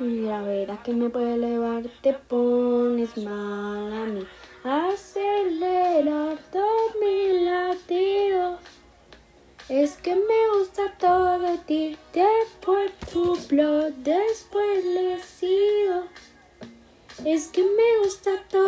Y la verdad que me puede elevar, te pones mal a mí. Acelerar todo mi latido. Es que me gusta todo de ti. Después tu blog, después le sigo. Es que me gusta todo.